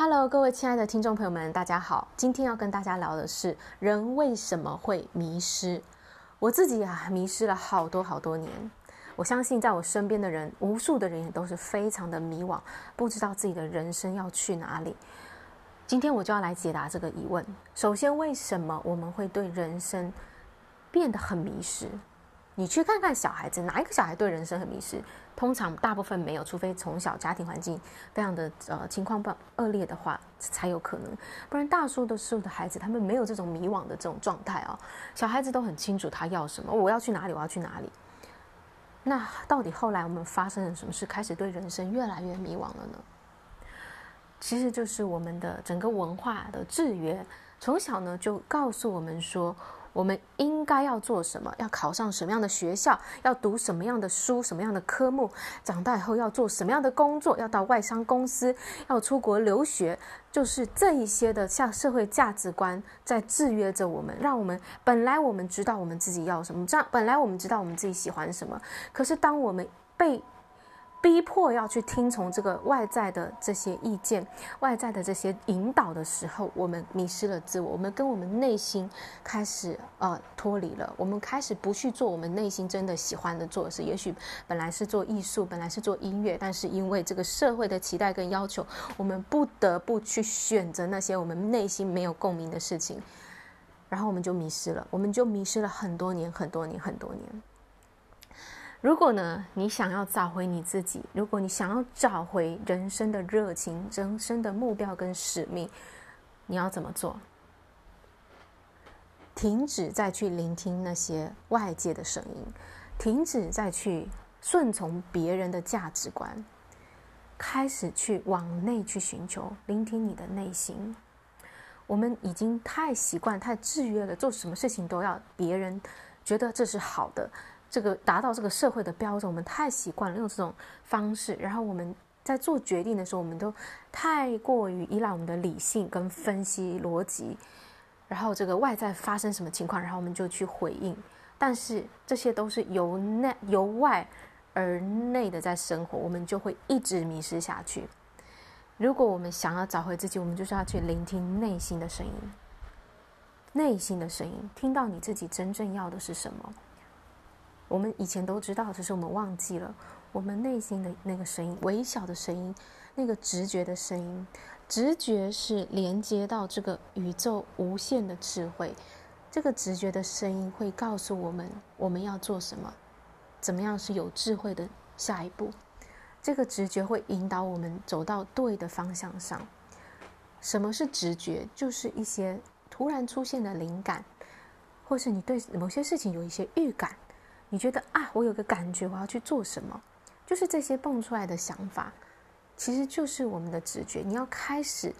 Hello，各位亲爱的听众朋友们，大家好。今天要跟大家聊的是人为什么会迷失。我自己啊，迷失了好多好多年。我相信在我身边的人，无数的人也都是非常的迷惘，不知道自己的人生要去哪里。今天我就要来解答这个疑问。首先，为什么我们会对人生变得很迷失？你去看看小孩子，哪一个小孩对人生很迷失？通常大部分没有，除非从小家庭环境非常的呃情况不恶劣的话，才有可能。不然大多数的孩子，他们没有这种迷惘的这种状态啊。小孩子都很清楚他要什么，我要去哪里，我要去哪里。那到底后来我们发生了什么事，开始对人生越来越迷惘了呢？其实就是我们的整个文化的制约，从小呢就告诉我们说。我们应该要做什么？要考上什么样的学校？要读什么样的书？什么样的科目？长大以后要做什么样的工作？要到外商公司？要出国留学？就是这一些的像社会价值观在制约着我们，让我们本来我们知道我们自己要什么，这样本来我们知道我们自己喜欢什么，可是当我们被逼迫要去听从这个外在的这些意见、外在的这些引导的时候，我们迷失了自我，我们跟我们内心开始呃脱离了，我们开始不去做我们内心真的喜欢的做事。也许本来是做艺术，本来是做音乐，但是因为这个社会的期待跟要求，我们不得不去选择那些我们内心没有共鸣的事情，然后我们就迷失了，我们就迷失了很多年、很多年、很多年。如果呢，你想要找回你自己，如果你想要找回人生的热情、人生的目标跟使命，你要怎么做？停止再去聆听那些外界的声音，停止再去顺从别人的价值观，开始去往内去寻求，聆听你的内心。我们已经太习惯、太制约了，做什么事情都要别人觉得这是好的。这个达到这个社会的标准，我们太习惯了用这种方式，然后我们在做决定的时候，我们都太过于依赖我们的理性跟分析逻辑，然后这个外在发生什么情况，然后我们就去回应。但是这些都是由内由外而内的在生活，我们就会一直迷失下去。如果我们想要找回自己，我们就是要去聆听内心的声音，内心的声音，听到你自己真正要的是什么。我们以前都知道，只是我们忘记了我们内心的那个声音，微小的声音，那个直觉的声音。直觉是连接到这个宇宙无限的智慧，这个直觉的声音会告诉我们我们要做什么，怎么样是有智慧的下一步。这个直觉会引导我们走到对的方向上。什么是直觉？就是一些突然出现的灵感，或是你对某些事情有一些预感。你觉得啊，我有个感觉，我要去做什么？就是这些蹦出来的想法，其实就是我们的直觉。你要开始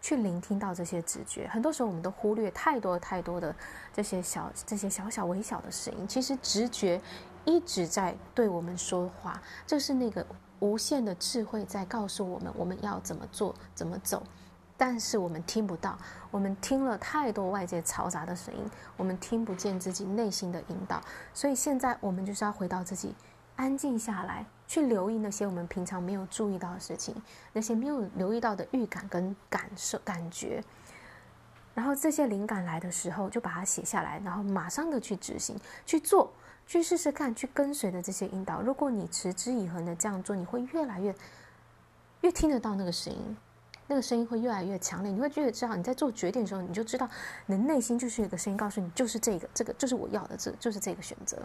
去聆听到这些直觉。很多时候，我们都忽略太多太多的这些小、这些小小微小的声音。其实直觉一直在对我们说话，就是那个无限的智慧在告诉我们，我们要怎么做，怎么走。但是我们听不到，我们听了太多外界嘈杂的声音，我们听不见自己内心的引导。所以现在我们就是要回到自己，安静下来，去留意那些我们平常没有注意到的事情，那些没有留意到的预感跟感受、感觉。然后这些灵感来的时候，就把它写下来，然后马上的去执行、去做、去试试看、去跟随的这些引导。如果你持之以恒的这样做，你会越来越越听得到那个声音。那个声音会越来越强烈，你会觉得知道你在做决定的时候，你就知道你的内心就是有个声音告诉你，就是这个，这个就是我要的，这就是这个选择，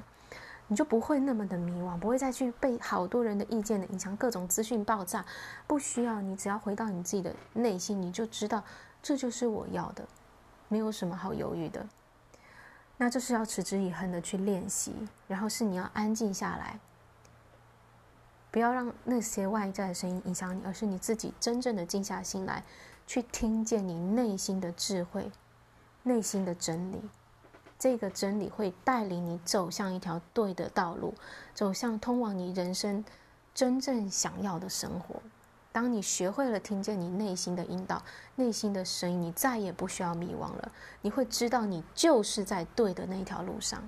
你就不会那么的迷惘，不会再去被好多人的意见的影响，各种资讯爆炸，不需要，你只要回到你自己的内心，你就知道这就是我要的，没有什么好犹豫的。那这是要持之以恒的去练习，然后是你要安静下来。不要让那些外在的声音影响你，而是你自己真正的静下心来，去听见你内心的智慧、内心的真理。这个真理会带领你走向一条对的道路，走向通往你人生真正想要的生活。当你学会了听见你内心的引导、内心的声音，你再也不需要迷惘了。你会知道你就是在对的那一条路上。